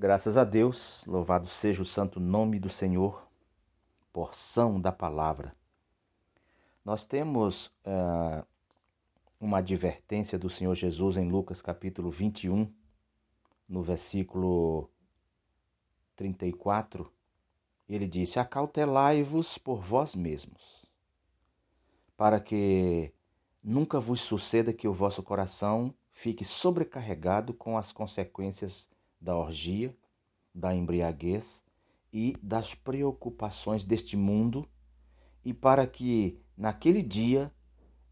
Graças a Deus, louvado seja o santo nome do Senhor, porção da palavra. Nós temos uh, uma advertência do Senhor Jesus em Lucas capítulo 21, no versículo 34. Ele disse: Acautelai-vos por vós mesmos, para que nunca vos suceda que o vosso coração fique sobrecarregado com as consequências da orgia, da embriaguez e das preocupações deste mundo, e para que naquele dia,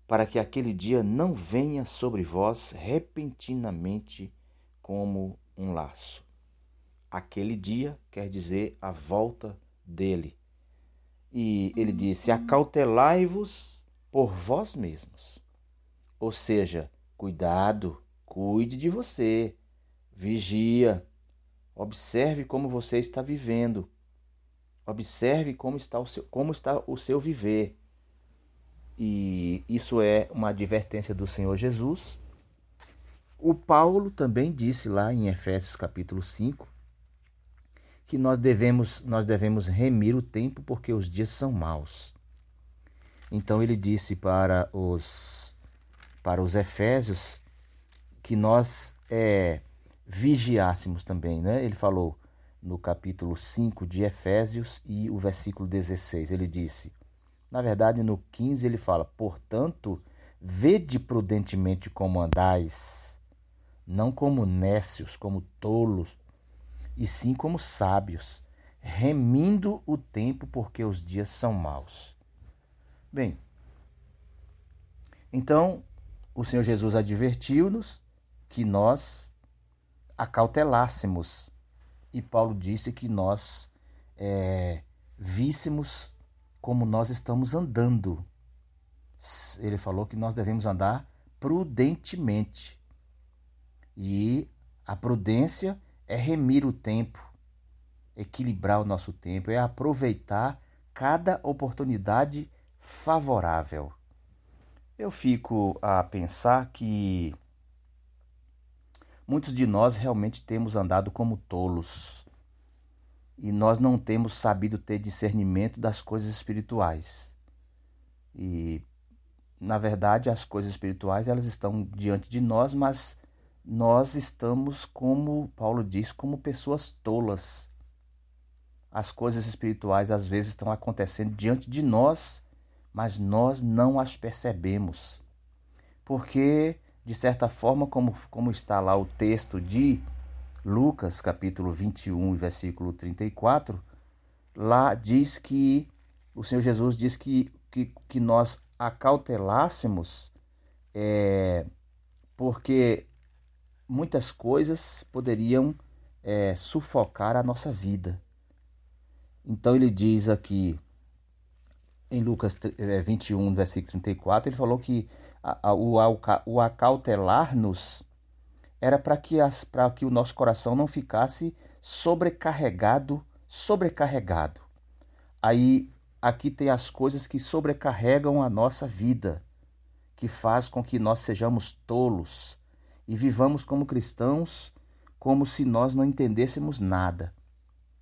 para que aquele dia não venha sobre vós repentinamente como um laço. Aquele dia quer dizer a volta dele. E ele disse: Acautelai-vos por vós mesmos. Ou seja, cuidado, cuide de você, Vigia. Observe como você está vivendo. Observe como está o seu, como está o seu viver. E isso é uma advertência do Senhor Jesus. O Paulo também disse lá em Efésios capítulo 5 que nós devemos nós devemos remir o tempo porque os dias são maus. Então ele disse para os para os efésios que nós é, vigiássemos também, né? Ele falou no capítulo 5 de Efésios e o versículo 16, ele disse, na verdade no 15 ele fala, portanto, vede prudentemente como andais, não como nécios, como tolos, e sim como sábios, remindo o tempo porque os dias são maus. Bem, então o Senhor Jesus advertiu-nos que nós acautelássemos. E Paulo disse que nós é, víssemos como nós estamos andando. Ele falou que nós devemos andar prudentemente. E a prudência é remir o tempo, equilibrar o nosso tempo, é aproveitar cada oportunidade favorável. Eu fico a pensar que Muitos de nós realmente temos andado como tolos e nós não temos sabido ter discernimento das coisas espirituais. E na verdade, as coisas espirituais elas estão diante de nós, mas nós estamos como Paulo diz, como pessoas tolas. As coisas espirituais às vezes estão acontecendo diante de nós, mas nós não as percebemos. Porque de certa forma, como, como está lá o texto de Lucas, capítulo 21, versículo 34, lá diz que o Senhor Jesus diz que, que, que nós acautelássemos, é, porque muitas coisas poderiam é, sufocar a nossa vida. Então ele diz aqui, em Lucas 21, é, versículo 34, ele falou que o, acautelar-nos era para que, que o nosso coração não ficasse sobrecarregado, sobrecarregado. Aí aqui tem as coisas que sobrecarregam a nossa vida, que faz com que nós sejamos tolos e vivamos como cristãos como se nós não entendêssemos nada.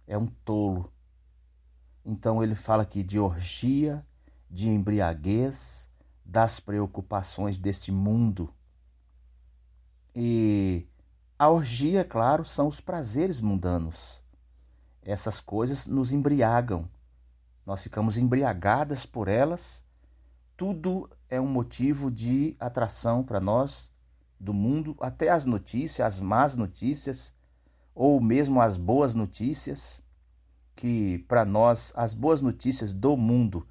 É um tolo. Então ele fala aqui de orgia, de embriaguez, das preocupações deste mundo. E a orgia, claro, são os prazeres mundanos. Essas coisas nos embriagam. Nós ficamos embriagadas por elas. Tudo é um motivo de atração para nós do mundo, até as notícias, as más notícias, ou mesmo as boas notícias, que para nós as boas notícias do mundo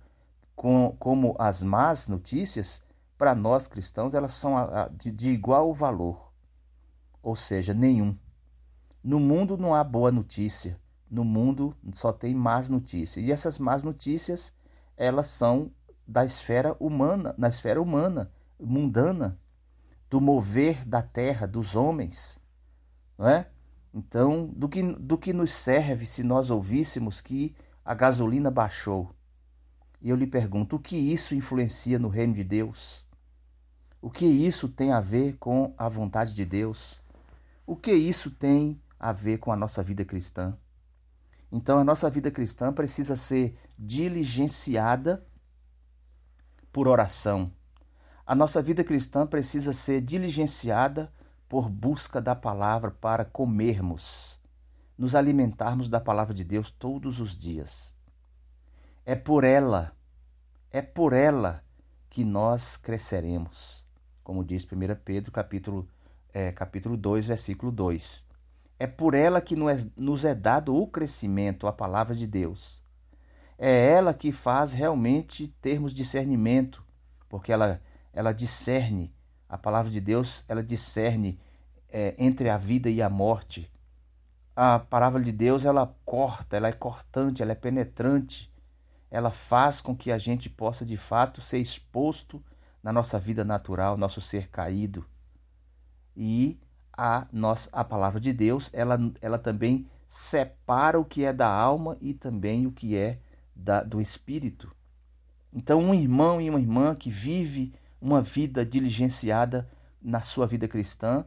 com, como as más notícias, para nós cristãos, elas são de, de igual valor, ou seja, nenhum. No mundo não há boa notícia, no mundo só tem más notícias. E essas más notícias, elas são da esfera humana, na esfera humana, mundana, do mover da terra, dos homens, não é? Então, do que, do que nos serve se nós ouvíssemos que a gasolina baixou? E eu lhe pergunto: o que isso influencia no reino de Deus? O que isso tem a ver com a vontade de Deus? O que isso tem a ver com a nossa vida cristã. Então, a nossa vida cristã precisa ser diligenciada por oração. A nossa vida cristã precisa ser diligenciada por busca da palavra para comermos, nos alimentarmos da palavra de Deus todos os dias. É por ela, é por ela que nós cresceremos. Como diz 1 Pedro, capítulo, é, capítulo 2, versículo 2. É por ela que nos é dado o crescimento, a palavra de Deus. É ela que faz realmente termos discernimento, porque ela, ela discerne a palavra de Deus, ela discerne é, entre a vida e a morte. A palavra de Deus, ela corta, ela é cortante, ela é penetrante. Ela faz com que a gente possa de fato ser exposto na nossa vida natural, nosso ser caído. E a nossa a palavra de Deus, ela, ela também separa o que é da alma e também o que é da, do espírito. Então, um irmão e uma irmã que vive uma vida diligenciada na sua vida cristã,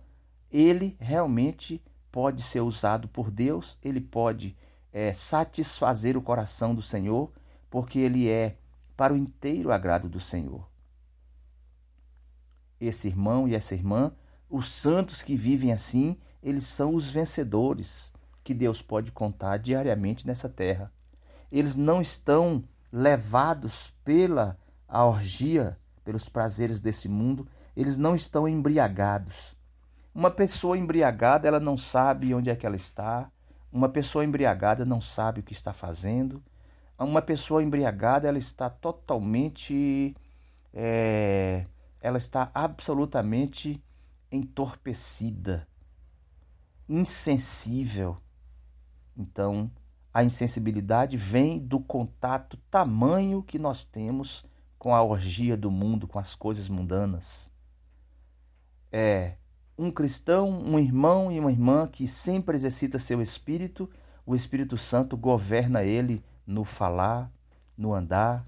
ele realmente pode ser usado por Deus, ele pode é, satisfazer o coração do Senhor, porque ele é para o inteiro agrado do Senhor. Esse irmão e essa irmã, os santos que vivem assim, eles são os vencedores que Deus pode contar diariamente nessa terra. Eles não estão levados pela a orgia pelos prazeres desse mundo, eles não estão embriagados. Uma pessoa embriagada, ela não sabe onde é que ela está. Uma pessoa embriagada não sabe o que está fazendo. Uma pessoa embriagada, ela está totalmente. É, ela está absolutamente entorpecida, insensível. Então, a insensibilidade vem do contato tamanho que nós temos com a orgia do mundo, com as coisas mundanas. É um cristão, um irmão e uma irmã que sempre exercita seu espírito, o Espírito Santo governa ele no falar, no andar,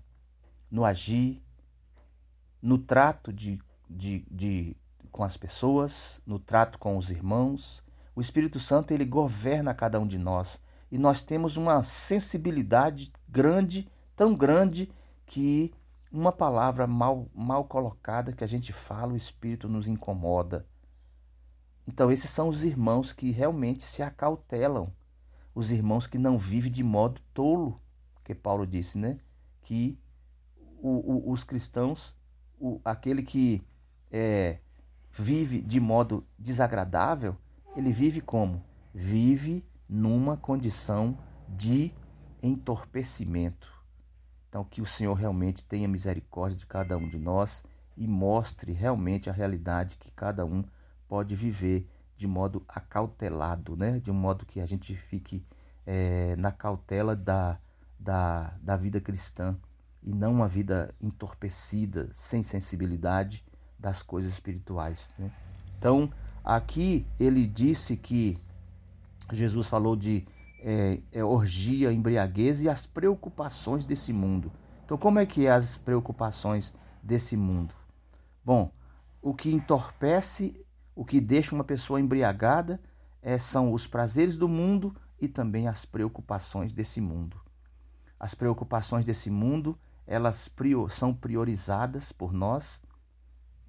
no agir, no trato de, de, de, com as pessoas, no trato com os irmãos. O Espírito Santo ele governa cada um de nós e nós temos uma sensibilidade grande, tão grande que uma palavra mal, mal colocada que a gente fala, o Espírito nos incomoda. Então, esses são os irmãos que realmente se acautelam, os irmãos que não vivem de modo tolo, que Paulo disse, né? Que o, o, os cristãos, o, aquele que é, vive de modo desagradável, ele vive como? Vive numa condição de entorpecimento. Então, que o Senhor realmente tenha misericórdia de cada um de nós e mostre realmente a realidade que cada um pode viver de modo acautelado, né? de modo que a gente fique é, na cautela da, da, da vida cristã e não uma vida entorpecida, sem sensibilidade das coisas espirituais. Né? Então, aqui ele disse que Jesus falou de é, é, orgia, embriaguez e as preocupações desse mundo. Então, como é que é as preocupações desse mundo? Bom, o que entorpece, o que deixa uma pessoa embriagada é, são os prazeres do mundo e também as preocupações desse mundo. As preocupações desse mundo, elas prior, são priorizadas por nós.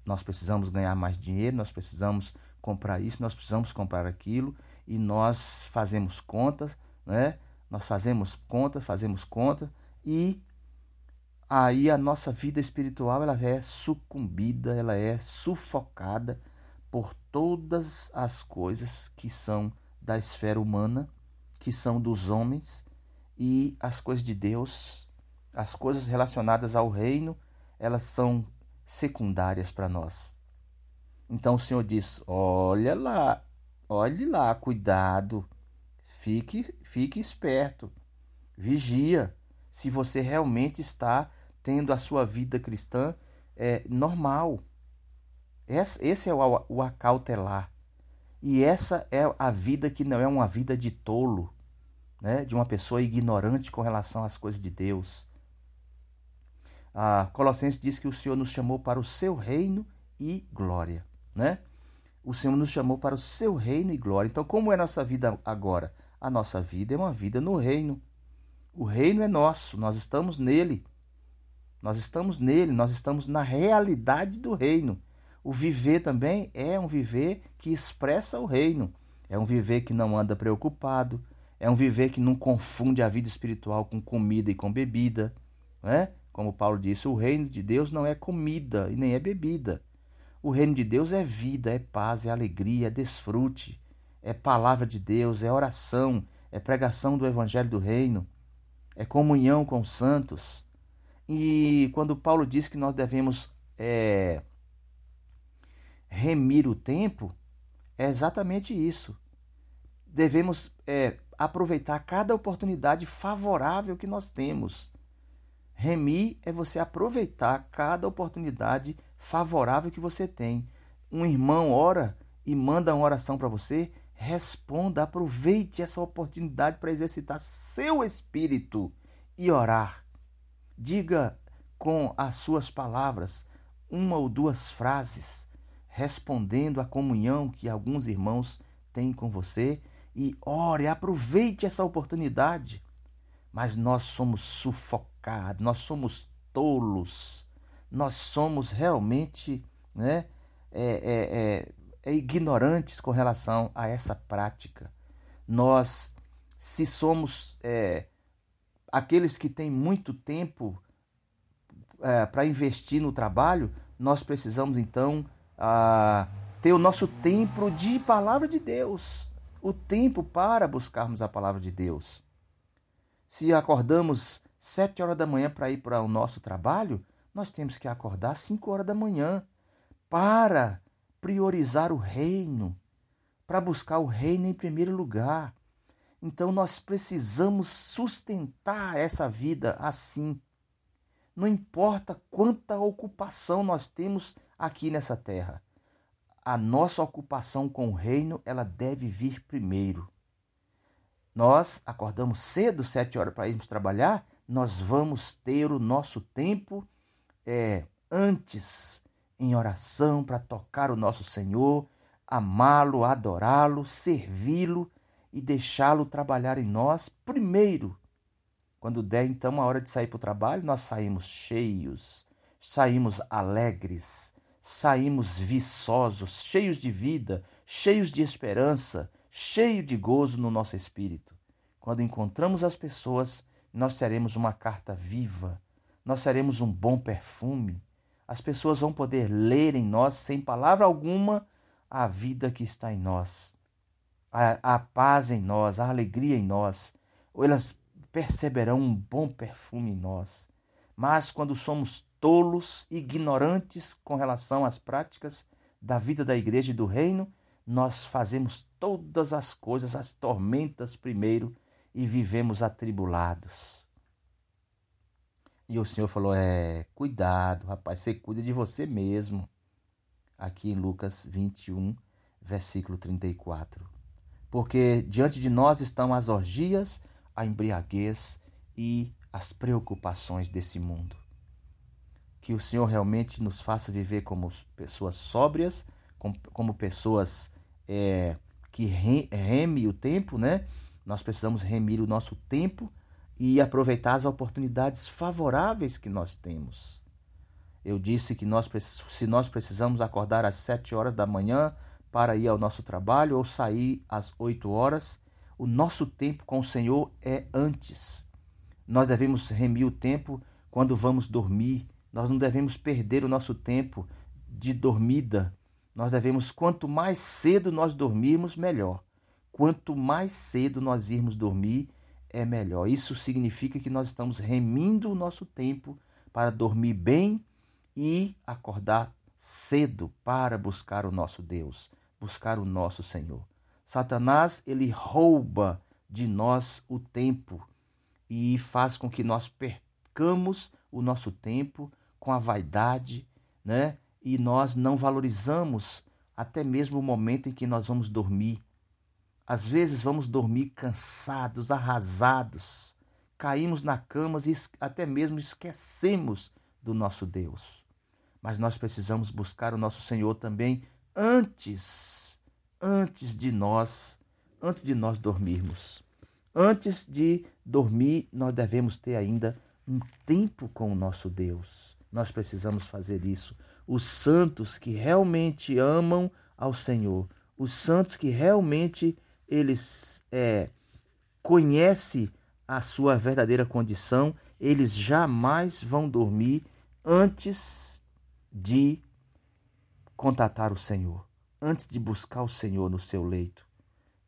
Nós precisamos ganhar mais dinheiro, nós precisamos comprar isso, nós precisamos comprar aquilo e nós fazemos contas, né? Nós fazemos conta, fazemos conta e aí a nossa vida espiritual ela é sucumbida, ela é sufocada por todas as coisas que são da esfera humana, que são dos homens e as coisas de Deus, as coisas relacionadas ao reino, elas são secundárias para nós. Então o Senhor diz: olha lá, olhe lá, cuidado, fique, fique esperto, vigia se você realmente está tendo a sua vida cristã é, normal. Esse é o, o acautelar. E essa é a vida que não é uma vida de tolo, né? de uma pessoa ignorante com relação às coisas de Deus. A Colossenses diz que o Senhor nos chamou para o seu reino e glória. Né? o Senhor nos chamou para o seu reino e glória. Então, como é a nossa vida agora? A nossa vida é uma vida no reino. O reino é nosso, nós estamos nele. Nós estamos nele, nós estamos na realidade do reino. O viver também é um viver que expressa o reino. É um viver que não anda preocupado, é um viver que não confunde a vida espiritual com comida e com bebida, né? Como Paulo disse, o reino de Deus não é comida e nem é bebida. O reino de Deus é vida, é paz, é alegria, é desfrute, é palavra de Deus, é oração, é pregação do evangelho do reino, é comunhão com os santos. E quando Paulo diz que nós devemos é, remir o tempo, é exatamente isso. Devemos é, aproveitar cada oportunidade favorável que nós temos. Remir é você aproveitar cada oportunidade favorável que você tem. Um irmão ora e manda uma oração para você, responda, aproveite essa oportunidade para exercitar seu espírito e orar. Diga com as suas palavras uma ou duas frases respondendo à comunhão que alguns irmãos têm com você e ore, aproveite essa oportunidade. Mas nós somos sufocados, nós somos tolos, nós somos realmente né, é, é, é, é, ignorantes com relação a essa prática. Nós, se somos é, aqueles que têm muito tempo é, para investir no trabalho, nós precisamos então a ter o nosso tempo de palavra de Deus, o tempo para buscarmos a palavra de Deus. Se acordamos sete horas da manhã para ir para o nosso trabalho, nós temos que acordar cinco horas da manhã para priorizar o reino, para buscar o reino em primeiro lugar. Então nós precisamos sustentar essa vida assim. Não importa quanta ocupação nós temos aqui nessa terra. A nossa ocupação com o reino, ela deve vir primeiro. Nós acordamos cedo, sete horas para irmos trabalhar, nós vamos ter o nosso tempo é, antes em oração para tocar o nosso Senhor, amá-lo, adorá-lo, servi-lo e deixá-lo trabalhar em nós primeiro. Quando der então a hora de sair para o trabalho, nós saímos cheios, saímos alegres, saímos viçosos, cheios de vida, cheios de esperança, cheio de gozo no nosso espírito. Quando encontramos as pessoas, nós seremos uma carta viva, nós seremos um bom perfume. As pessoas vão poder ler em nós, sem palavra alguma, a vida que está em nós, a, a paz em nós, a alegria em nós. Ou elas perceberão um bom perfume em nós. Mas quando somos tolos, ignorantes com relação às práticas da vida da igreja e do reino, nós fazemos todas as coisas, as tormentas primeiro e vivemos atribulados. E o Senhor falou: é, cuidado, rapaz, você cuida de você mesmo. Aqui em Lucas 21, versículo 34. Porque diante de nós estão as orgias, a embriaguez e as preocupações desse mundo que o Senhor realmente nos faça viver como pessoas sóbrias, como, como pessoas é, que reme o tempo, né? Nós precisamos remir o nosso tempo e aproveitar as oportunidades favoráveis que nós temos. Eu disse que nós, se nós precisamos acordar às sete horas da manhã para ir ao nosso trabalho ou sair às oito horas, o nosso tempo com o Senhor é antes. Nós devemos remir o tempo quando vamos dormir, nós não devemos perder o nosso tempo de dormida. Nós devemos, quanto mais cedo nós dormirmos, melhor. Quanto mais cedo nós irmos dormir, é melhor. Isso significa que nós estamos remindo o nosso tempo para dormir bem e acordar cedo para buscar o nosso Deus, buscar o nosso Senhor. Satanás, ele rouba de nós o tempo e faz com que nós percamos o nosso tempo com a vaidade, né? E nós não valorizamos até mesmo o momento em que nós vamos dormir. Às vezes vamos dormir cansados, arrasados, caímos na cama e até mesmo esquecemos do nosso Deus. Mas nós precisamos buscar o nosso Senhor também antes, antes de nós, antes de nós dormirmos. Antes de dormir, nós devemos ter ainda um tempo com o nosso Deus. Nós precisamos fazer isso. Os santos que realmente amam ao Senhor, os santos que realmente eles é, conhecem a sua verdadeira condição, eles jamais vão dormir antes de contatar o Senhor, antes de buscar o Senhor no seu leito.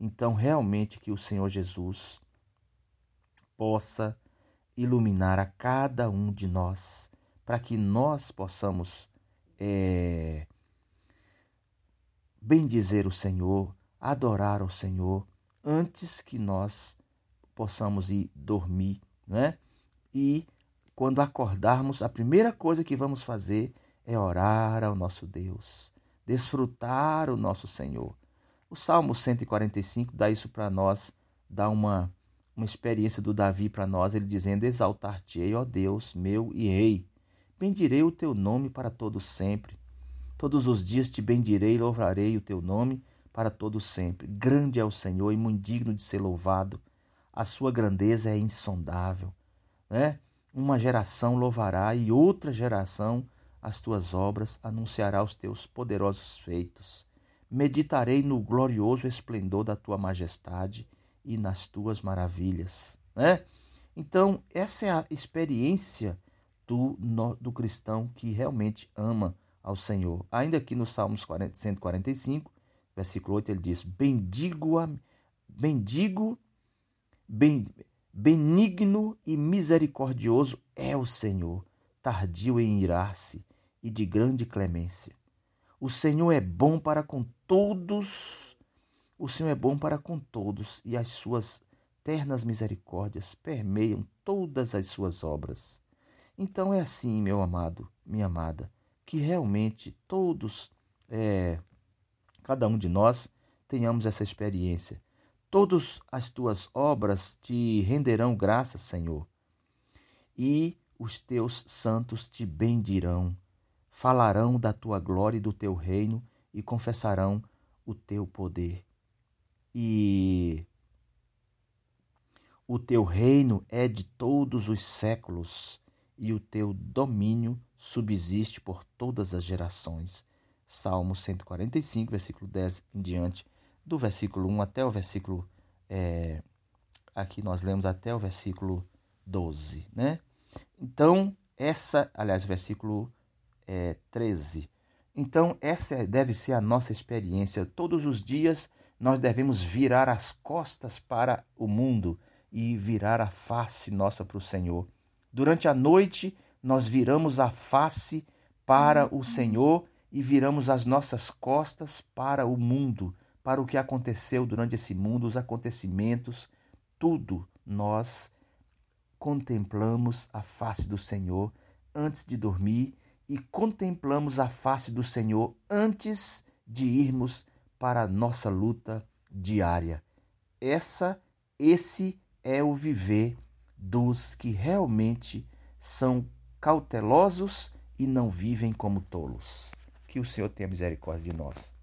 Então, realmente, que o Senhor Jesus possa iluminar a cada um de nós, para que nós possamos é, bendizer o Senhor, adorar o Senhor, antes que nós possamos ir dormir, né? E quando acordarmos, a primeira coisa que vamos fazer é orar ao nosso Deus, desfrutar o nosso Senhor. O Salmo 145 dá isso para nós, dá uma, uma experiência do Davi para nós, ele dizendo: Exaltar-te-ei, ó Deus, meu e rei. Bendirei o teu nome para todo sempre. Todos os dias te bendirei e louvarei o teu nome para todo sempre. Grande é o Senhor e muito digno de ser louvado. A sua grandeza é insondável. Né? Uma geração louvará e outra geração as tuas obras, anunciará os teus poderosos feitos. Meditarei no glorioso esplendor da tua majestade e nas tuas maravilhas. Né? Então, essa é a experiência do, do cristão que realmente ama ao Senhor. Ainda aqui no Salmos 40, 145, versículo 8, ele diz: Bendigo, a, bendigo, ben, benigno e misericordioso é o Senhor, tardio em irar-se e de grande clemência. O Senhor é bom para com todos, o Senhor é bom para com todos, e as suas ternas misericórdias permeiam todas as suas obras. Então é assim, meu amado, minha amada, que realmente todos, é, cada um de nós, tenhamos essa experiência. Todas as tuas obras te renderão graças, Senhor, e os teus santos te bendirão falarão da tua glória e do teu reino e confessarão o teu poder. E o teu reino é de todos os séculos e o teu domínio subsiste por todas as gerações. Salmo 145, versículo 10 em diante, do versículo 1 até o versículo. É, aqui nós lemos até o versículo 12, né? Então, essa, aliás, versículo é, 13. Então, essa deve ser a nossa experiência. Todos os dias nós devemos virar as costas para o mundo e virar a face nossa para o Senhor. Durante a noite, nós viramos a face para o Senhor e viramos as nossas costas para o mundo, para o que aconteceu durante esse mundo, os acontecimentos, tudo nós contemplamos a face do Senhor antes de dormir e contemplamos a face do Senhor antes de irmos para a nossa luta diária. Essa esse é o viver dos que realmente são cautelosos e não vivem como tolos. Que o Senhor tenha misericórdia de nós.